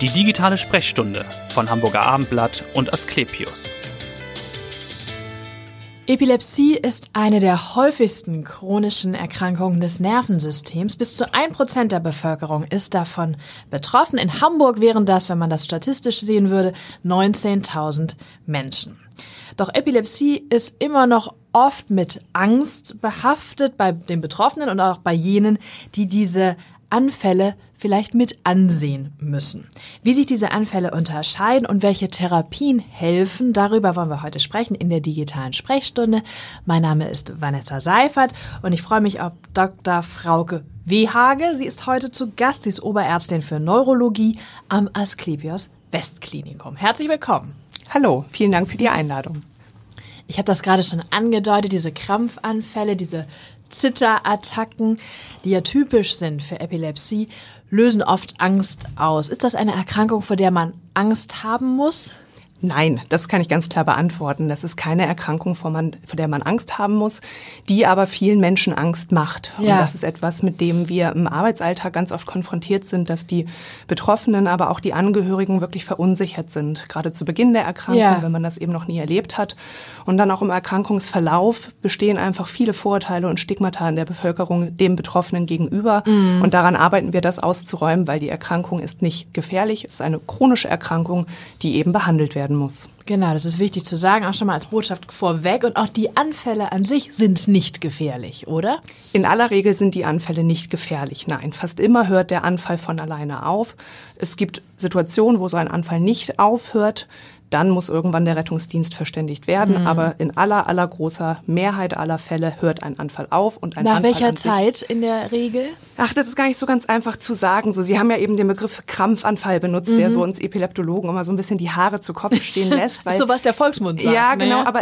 Die digitale Sprechstunde von Hamburger Abendblatt und Asklepios. Epilepsie ist eine der häufigsten chronischen Erkrankungen des Nervensystems. Bis zu ein Prozent der Bevölkerung ist davon betroffen. In Hamburg wären das, wenn man das statistisch sehen würde, 19.000 Menschen. Doch Epilepsie ist immer noch oft mit Angst behaftet bei den Betroffenen und auch bei jenen, die diese Anfälle vielleicht mit ansehen müssen. Wie sich diese Anfälle unterscheiden und welche Therapien helfen, darüber wollen wir heute sprechen in der digitalen Sprechstunde. Mein Name ist Vanessa Seifert und ich freue mich auf Dr. Frauke Wehage. Sie ist heute zu Gast. Sie ist Oberärztin für Neurologie am Asklepios Westklinikum. Herzlich willkommen. Hallo, vielen Dank für die Einladung. Ich habe das gerade schon angedeutet, diese Krampfanfälle, diese Zitterattacken, die ja typisch sind für Epilepsie, lösen oft Angst aus. Ist das eine Erkrankung, vor der man Angst haben muss? Nein, das kann ich ganz klar beantworten. Das ist keine Erkrankung, vor, man, vor der man Angst haben muss, die aber vielen Menschen Angst macht. Ja. Und das ist etwas, mit dem wir im Arbeitsalltag ganz oft konfrontiert sind, dass die Betroffenen, aber auch die Angehörigen wirklich verunsichert sind. Gerade zu Beginn der Erkrankung, ja. wenn man das eben noch nie erlebt hat. Und dann auch im Erkrankungsverlauf bestehen einfach viele Vorurteile und Stigmata in der Bevölkerung dem Betroffenen gegenüber. Mhm. Und daran arbeiten wir, das auszuräumen, weil die Erkrankung ist nicht gefährlich, es ist eine chronische Erkrankung, die eben behandelt werden werden muss. Genau, das ist wichtig zu sagen, auch schon mal als Botschaft vorweg. Und auch die Anfälle an sich sind nicht gefährlich, oder? In aller Regel sind die Anfälle nicht gefährlich. Nein, fast immer hört der Anfall von alleine auf. Es gibt Situationen, wo so ein Anfall nicht aufhört dann muss irgendwann der Rettungsdienst verständigt werden. Mhm. Aber in aller, aller großer Mehrheit aller Fälle hört ein Anfall auf und ein Nach Anfall welcher Zeit in der Regel? Ach, das ist gar nicht so ganz einfach zu sagen. So, Sie haben ja eben den Begriff Krampfanfall benutzt, mhm. der so uns Epileptologen immer so ein bisschen die Haare zu Kopf stehen lässt. Weil, so was der Volksmund sagt. Ja, genau. Ne? Aber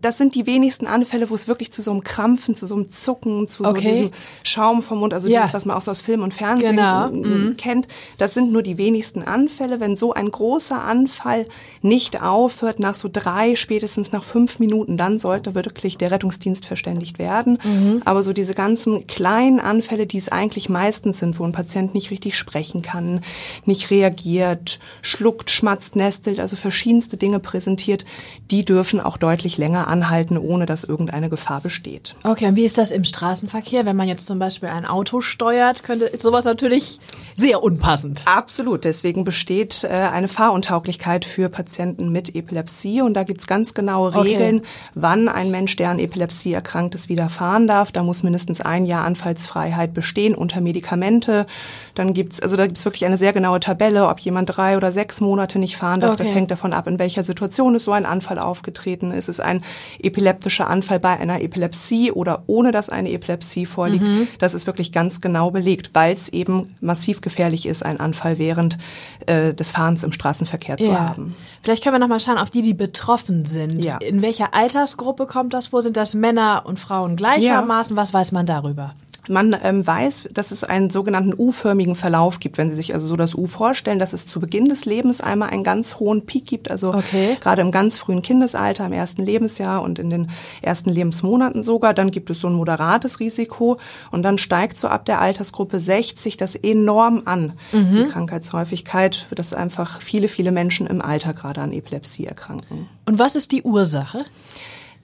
das sind die wenigsten Anfälle, wo es wirklich zu so einem Krampfen, zu so einem Zucken, zu okay. so diesem Schaum vom Mund, also ja. dieses, was man auch so aus Film und Fernsehen genau. mhm. kennt. Das sind nur die wenigsten Anfälle. Wenn so ein großer Anfall nicht aufhört, nach so drei, spätestens nach fünf Minuten, dann sollte wirklich der Rettungsdienst verständigt werden. Mhm. Aber so diese ganzen kleinen Anfälle, die es eigentlich meistens sind, wo ein Patient nicht richtig sprechen kann, nicht reagiert, schluckt, schmatzt, nestelt, also verschiedenste Dinge präsentiert, die dürfen auch deutlich länger anhalten, ohne dass irgendeine Gefahr besteht. Okay, und wie ist das im Straßenverkehr? Wenn man jetzt zum Beispiel ein Auto steuert, könnte sowas natürlich sehr unpassend. Absolut. Deswegen besteht äh, eine Fahruntauglichkeit für Patienten mit Epilepsie und da gibt's ganz genaue Regeln, okay. wann ein Mensch, der an Epilepsie erkrankt ist, wieder fahren darf. Da muss mindestens ein Jahr Anfallsfreiheit bestehen unter Medikamente. Dann gibt's also da gibt's wirklich eine sehr genaue Tabelle, ob jemand drei oder sechs Monate nicht fahren darf. Okay. Das hängt davon ab, in welcher Situation ist so ein Anfall aufgetreten. Ist es ein epileptischer Anfall bei einer Epilepsie oder ohne dass eine Epilepsie vorliegt? Mhm. Das ist wirklich ganz genau belegt, weil es eben massiv gefährlich ist, einen Anfall während äh, des Fahrens im Straßenverkehr zu ja. haben. Vielleicht können wir noch mal schauen auf die, die betroffen sind. Ja. In welcher Altersgruppe kommt das vor? Sind das Männer und Frauen gleichermaßen? Ja. Was weiß man darüber? Man ähm, weiß, dass es einen sogenannten U-förmigen Verlauf gibt. Wenn Sie sich also so das U vorstellen, dass es zu Beginn des Lebens einmal einen ganz hohen Peak gibt, also okay. gerade im ganz frühen Kindesalter, im ersten Lebensjahr und in den ersten Lebensmonaten sogar, dann gibt es so ein moderates Risiko und dann steigt so ab der Altersgruppe 60 das enorm an, mhm. die Krankheitshäufigkeit, dass einfach viele, viele Menschen im Alter gerade an Epilepsie erkranken. Und was ist die Ursache?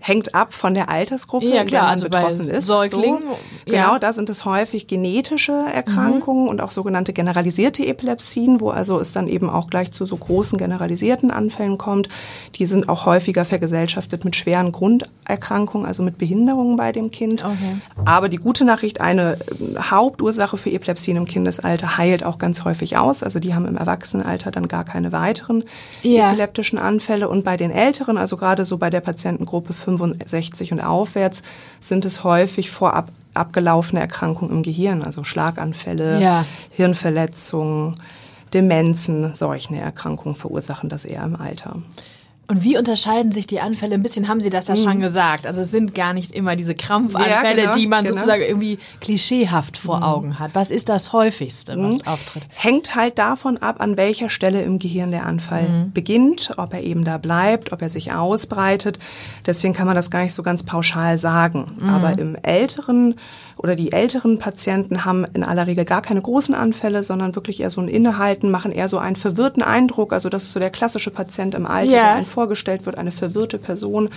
Hängt ab von der Altersgruppe, ja, klar, man also betroffen ist. Säugling, so. Genau, ja. da sind es häufig genetische Erkrankungen mhm. und auch sogenannte generalisierte Epilepsien, wo also es dann eben auch gleich zu so großen generalisierten Anfällen kommt. Die sind auch häufiger vergesellschaftet mit schweren Grunderkrankungen, also mit Behinderungen bei dem Kind. Okay. Aber die gute Nachricht, eine äh, Hauptursache für Epilepsien im Kindesalter heilt auch ganz häufig aus. Also die haben im Erwachsenenalter dann gar keine weiteren ja. epileptischen Anfälle. Und bei den Älteren, also gerade so bei der Patientengruppe 5 65 und aufwärts sind es häufig vorab abgelaufene Erkrankungen im Gehirn, also Schlaganfälle, ja. Hirnverletzungen, Demenzen, solche Erkrankungen verursachen das eher im Alter. Und wie unterscheiden sich die Anfälle? Ein bisschen haben Sie das ja mhm. schon gesagt. Also es sind gar nicht immer diese Krampfanfälle, ja, genau, die man genau. sozusagen irgendwie klischeehaft vor mhm. Augen hat. Was ist das häufigste, was mhm. auftritt? Hängt halt davon ab, an welcher Stelle im Gehirn der Anfall mhm. beginnt, ob er eben da bleibt, ob er sich ausbreitet. Deswegen kann man das gar nicht so ganz pauschal sagen. Mhm. Aber im älteren oder die älteren Patienten haben in aller Regel gar keine großen Anfälle, sondern wirklich eher so ein Innehalten, machen eher so einen verwirrten Eindruck. Also das ist so der klassische Patient im Alter, yeah. der einen vorgestellt wird, eine verwirrte Person,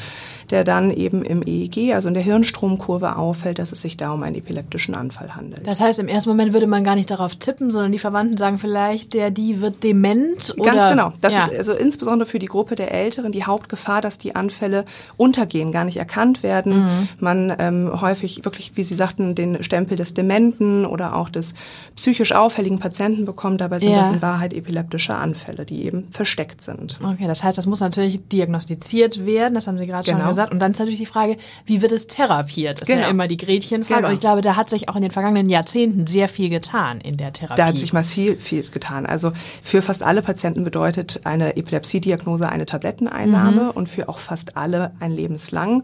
der dann eben im EEG, also in der Hirnstromkurve auffällt, dass es sich da um einen epileptischen Anfall handelt. Das heißt, im ersten Moment würde man gar nicht darauf tippen, sondern die Verwandten sagen vielleicht, der, die wird dement oder? Ganz genau. Das ja. ist also insbesondere für die Gruppe der Älteren die Hauptgefahr, dass die Anfälle untergehen, gar nicht erkannt werden. Mhm. Man ähm, häufig wirklich, wie Sie sagten, den Stempel des Dementen oder auch des psychisch auffälligen Patienten bekommt. Dabei sind ja. das in Wahrheit epileptische Anfälle, die eben versteckt sind. Okay, das heißt, das muss natürlich diagnostiziert werden. Das haben Sie gerade genau. schon gesagt. Und dann ist natürlich die Frage, wie wird es therapiert? Das genau. ist ja genau. immer die Gretchenfrage. Genau. Und ich glaube, da hat sich auch in den vergangenen Jahrzehnten sehr viel getan in der Therapie. Da hat sich massiv viel getan. Also für fast alle Patienten bedeutet eine Epilepsiediagnose eine Tabletteneinnahme mhm. und für auch fast alle ein lebenslang.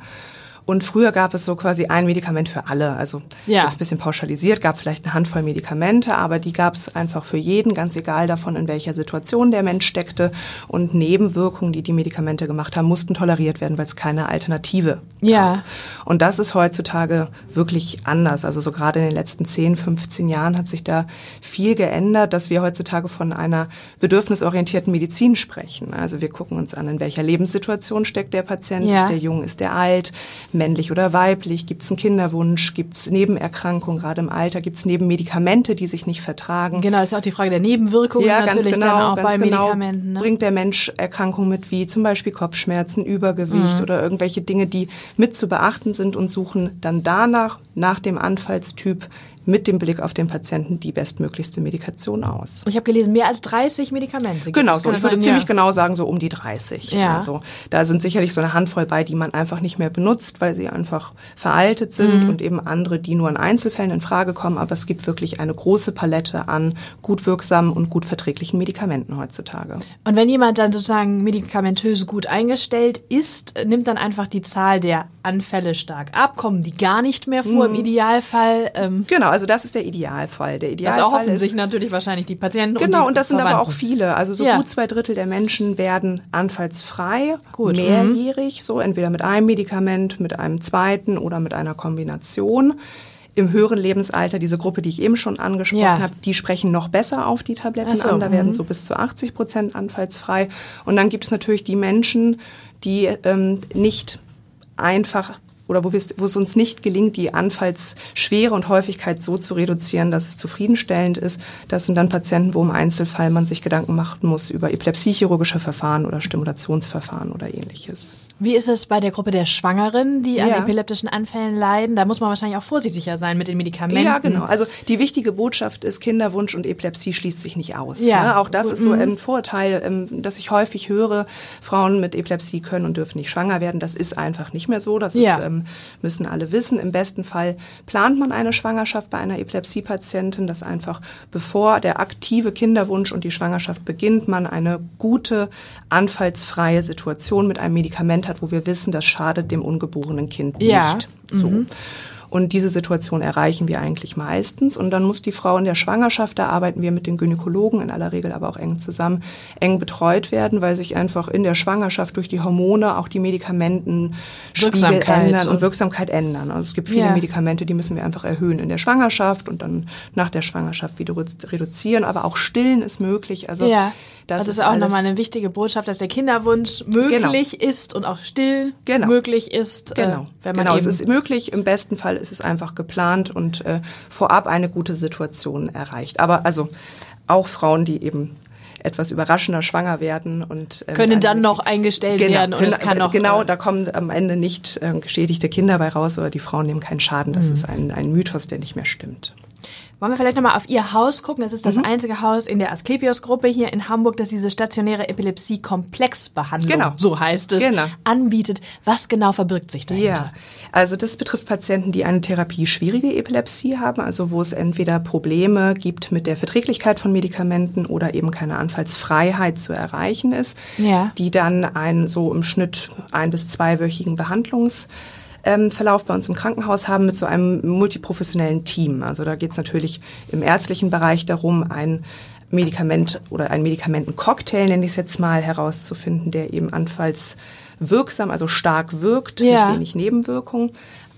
Und früher gab es so quasi ein Medikament für alle. Also ja. jetzt ein bisschen pauschalisiert, gab vielleicht eine Handvoll Medikamente, aber die gab es einfach für jeden, ganz egal davon, in welcher Situation der Mensch steckte. Und Nebenwirkungen, die die Medikamente gemacht haben, mussten toleriert werden, weil es keine Alternative ja. gab. Und das ist heutzutage wirklich anders. Also so gerade in den letzten 10, 15 Jahren hat sich da viel geändert, dass wir heutzutage von einer bedürfnisorientierten Medizin sprechen. Also wir gucken uns an, in welcher Lebenssituation steckt der Patient, ja. ist der jung, ist der alt, männlich oder weiblich, gibt es einen Kinderwunsch, gibt es Nebenerkrankungen, gerade im Alter, gibt es Nebenmedikamente, die sich nicht vertragen. Genau, ist auch die Frage der Nebenwirkungen ja, natürlich genau, dann auch bei genau. Medikamenten. Ne? Bringt der Mensch Erkrankungen mit, wie zum Beispiel Kopfschmerzen, Übergewicht mhm. oder irgendwelche Dinge, die mit zu beachten sind und suchen dann danach, nach dem Anfallstyp, mit dem Blick auf den Patienten die bestmöglichste Medikation aus. Ich habe gelesen, mehr als 30 Medikamente. Genau, so, ich würde sein, ziemlich ja. genau sagen, so um die 30. Ja. Also da sind sicherlich so eine Handvoll bei, die man einfach nicht mehr benutzt, weil sie einfach veraltet sind mhm. und eben andere, die nur in Einzelfällen in Frage kommen. Aber es gibt wirklich eine große Palette an gut wirksamen und gut verträglichen Medikamenten heutzutage. Und wenn jemand dann sozusagen medikamentös gut eingestellt ist, nimmt dann einfach die Zahl der Anfälle stark ab, kommen die gar nicht mehr vor mhm. im Idealfall. Ähm, genau, also das ist der Idealfall. Der Idealfall das erhoffen sich natürlich wahrscheinlich die Patienten. Genau, und, und das sind aber auch viele. Also so ja. gut zwei Drittel der Menschen werden anfallsfrei, gut. mehrjährig, mhm. so entweder mit einem Medikament, mit einem zweiten oder mit einer Kombination im höheren Lebensalter, diese Gruppe, die ich eben schon angesprochen ja. habe, die sprechen noch besser auf die Tabletten so, an. Da werden mhm. so bis zu 80 Prozent anfallsfrei. Und dann gibt es natürlich die Menschen, die ähm, nicht einfach oder wo, wo es uns nicht gelingt, die Anfallsschwere und Häufigkeit so zu reduzieren, dass es zufriedenstellend ist. Das sind dann Patienten, wo im Einzelfall man sich Gedanken machen muss über epilepsiechirurgische Verfahren oder Stimulationsverfahren oder ähnliches. Wie ist es bei der Gruppe der Schwangeren, die ja. an epileptischen Anfällen leiden? Da muss man wahrscheinlich auch vorsichtiger sein mit den Medikamenten. Ja, genau. Also die wichtige Botschaft ist, Kinderwunsch und Epilepsie schließt sich nicht aus. Ja. Ne? Auch das ist so mhm. ein Vorurteil, ähm, dass ich häufig höre, Frauen mit Epilepsie können und dürfen nicht schwanger werden. Das ist einfach nicht mehr so. Das ja. ist, ähm, müssen alle wissen. Im besten Fall plant man eine Schwangerschaft bei einer Epilepsiepatientin, dass einfach bevor der aktive Kinderwunsch und die Schwangerschaft beginnt, man eine gute, anfallsfreie Situation mit einem Medikament hat, wo wir wissen, das schadet dem ungeborenen Kind ja. nicht. So. Mhm. Und diese Situation erreichen wir eigentlich meistens. Und dann muss die Frau in der Schwangerschaft, da arbeiten wir mit den Gynäkologen in aller Regel aber auch eng zusammen, eng betreut werden, weil sich einfach in der Schwangerschaft durch die Hormone auch die Medikamenten ändern und Wirksamkeit ändern. Also es gibt viele ja. Medikamente, die müssen wir einfach erhöhen in der Schwangerschaft und dann nach der Schwangerschaft wieder reduzieren. Aber auch stillen ist möglich. Also ja. Das, also ist auch nochmal eine wichtige Botschaft, dass der Kinderwunsch möglich genau. ist und auch still genau. möglich ist. Äh, genau, äh, genau. es ist möglich. Im besten Fall ist es einfach geplant und äh, vorab eine gute Situation erreicht. Aber also auch Frauen, die eben etwas überraschender schwanger werden und ähm, können dann noch eingestellt genau, werden und es kann noch genau äh, da kommen am Ende nicht äh, geschädigte Kinder bei raus oder die Frauen nehmen keinen Schaden das mhm. ist ein, ein Mythos der nicht mehr stimmt Wollen wir vielleicht nochmal auf Ihr Haus gucken? Es ist das mhm. einzige Haus in der Asklepios-Gruppe hier in Hamburg, das diese stationäre Epilepsie-Komplexbehandlung, genau. so heißt es, genau. anbietet. Was genau verbirgt sich dahinter? Ja, also das betrifft Patienten, die eine Therapie schwierige Epilepsie haben, also wo es entweder Probleme gibt mit der Verträglichkeit von Medikamenten oder eben keine Anfallsfreiheit zu erreichen ist, ja. die dann einen so im Schnitt ein- bis zweiwöchigen Behandlungs ähm, Verlauf bei uns im Krankenhaus haben mit so einem multiprofessionellen Team. Also da geht es natürlich im ärztlichen Bereich darum, ein Medikament oder einen Medikamentencocktail, nenne ich es jetzt mal, herauszufinden, der eben anfallswirksam, also stark wirkt, ja. mit wenig Nebenwirkungen.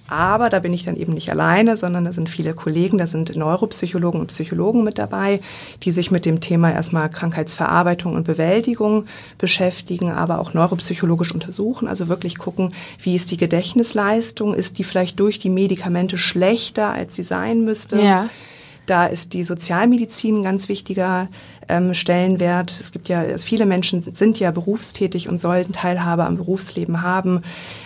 Aber da bin ich dann eben nicht alleine, sondern da sind viele Kollegen, da sind Neuropsychologen und Psychologen mit dabei, die sich mit dem Thema erstmal Krankheitsverarbeitung und Bewältigung beschäftigen, aber auch neuropsychologisch untersuchen, also wirklich gucken, wie ist die Gedächtnisleistung, ist die vielleicht durch die Medikamente schlechter, als sie sein müsste. Ja. Da ist die Sozialmedizin ein ganz wichtiger ähm, Stellenwert. Es gibt ja, viele Menschen sind ja berufstätig und sollten Teilhabe am Berufsleben haben.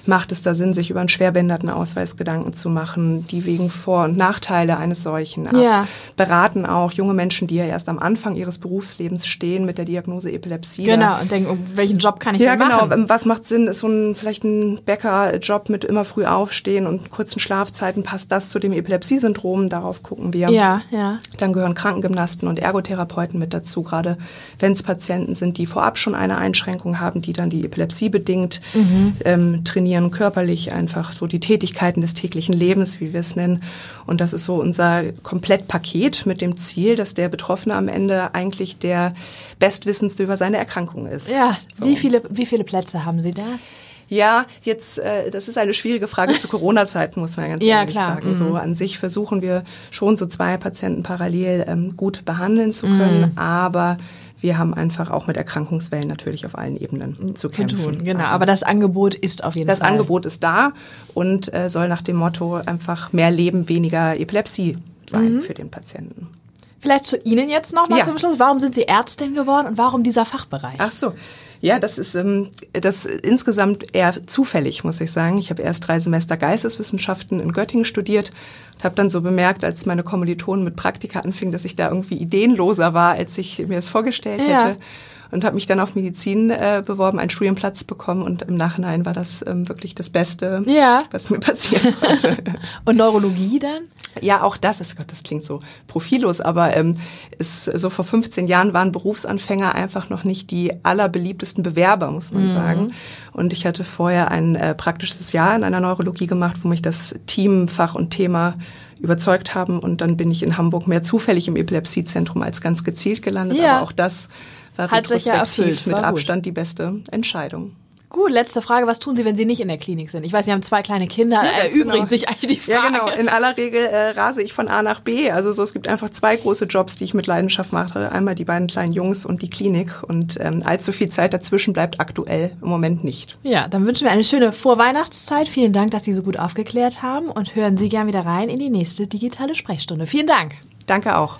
Macht es da Sinn, sich über einen Schwerbehindertenausweis Gedanken zu machen, die wegen Vor- und Nachteile eines solchen ja. beraten auch junge Menschen, die ja erst am Anfang ihres Berufslebens stehen mit der Diagnose Epilepsie. Genau, und denken, welchen Job kann ich ja, denn machen? Ja, genau. Was macht Sinn? Ist so ein, vielleicht ein Bäckerjob mit immer früh aufstehen und kurzen Schlafzeiten? Passt das zu dem Epilepsie-Syndrom? Darauf gucken wir. Ja, ja. Dann gehören Krankengymnasten und Ergotherapeuten mit dazu dazu, gerade wenn es Patienten sind, die vorab schon eine Einschränkung haben, die dann die Epilepsie bedingt mhm. ähm, trainieren, körperlich einfach so die Tätigkeiten des täglichen Lebens, wie wir es nennen. Und das ist so unser Komplettpaket mit dem Ziel, dass der Betroffene am Ende eigentlich der Bestwissendste über seine Erkrankung ist. Ja, so. wie, viele, wie viele Plätze haben Sie da? Ja, jetzt, äh, das ist eine schwierige Frage zu Corona-Zeiten, muss man ganz ja, ehrlich klar. sagen. Mhm. So an sich versuchen wir schon so zwei Patienten parallel ähm, gut behandeln zu können, mhm. aber wir haben einfach auch mit Erkrankungswellen natürlich auf allen Ebenen zu, zu kämpfen. Tun, genau, aber das Angebot ist auf jeden das Fall. Das Angebot ist da und äh, soll nach dem Motto einfach mehr Leben, weniger Epilepsie sein mhm. für den Patienten. Vielleicht zu Ihnen jetzt noch mal ja. zum Schluss. Warum sind Sie Ärztin geworden und warum dieser Fachbereich? Ach so. Ja, das ist ähm, das insgesamt eher zufällig, muss ich sagen. Ich habe erst drei Semester Geisteswissenschaften in Göttingen studiert und habe dann so bemerkt, als meine Kommilitonen mit Praktika anfingen, dass ich da irgendwie ideenloser war, als ich mir es vorgestellt ja. hätte und habe mich dann auf Medizin äh, beworben, einen Studienplatz bekommen und im Nachhinein war das ähm, wirklich das Beste, ja. was mir passieren konnte. und Neurologie dann? Ja, auch das ist, Gott, das klingt so profillos, aber ähm, ist, so vor 15 Jahren waren Berufsanfänger einfach noch nicht die allerbeliebtesten Bewerber, muss man mhm. sagen. Und ich hatte vorher ein äh, praktisches Jahr in einer Neurologie gemacht, wo mich das Teamfach und Thema überzeugt haben. Und dann bin ich in Hamburg mehr zufällig im Epilepsiezentrum als ganz gezielt gelandet. Ja. Aber auch das Hat sich ja erfüllt. mit Abstand die beste Entscheidung. Gut, letzte Frage. Was tun Sie, wenn Sie nicht in der Klinik sind? Ich weiß, Sie haben zwei kleine Kinder. Ja, Erübrigt genau. sich eigentlich die Frage. Ja, genau. In aller Regel äh, rase ich von A nach B. Also so, es gibt einfach zwei große Jobs, die ich mit Leidenschaft mache. Einmal die beiden kleinen Jungs und die Klinik. Und ähm, allzu viel Zeit dazwischen bleibt aktuell im Moment nicht. Ja, dann wünschen wir eine schöne Vorweihnachtszeit. Vielen Dank, dass Sie so gut aufgeklärt haben. Und hören Sie gern wieder rein in die nächste digitale Sprechstunde. Vielen Dank. Danke auch.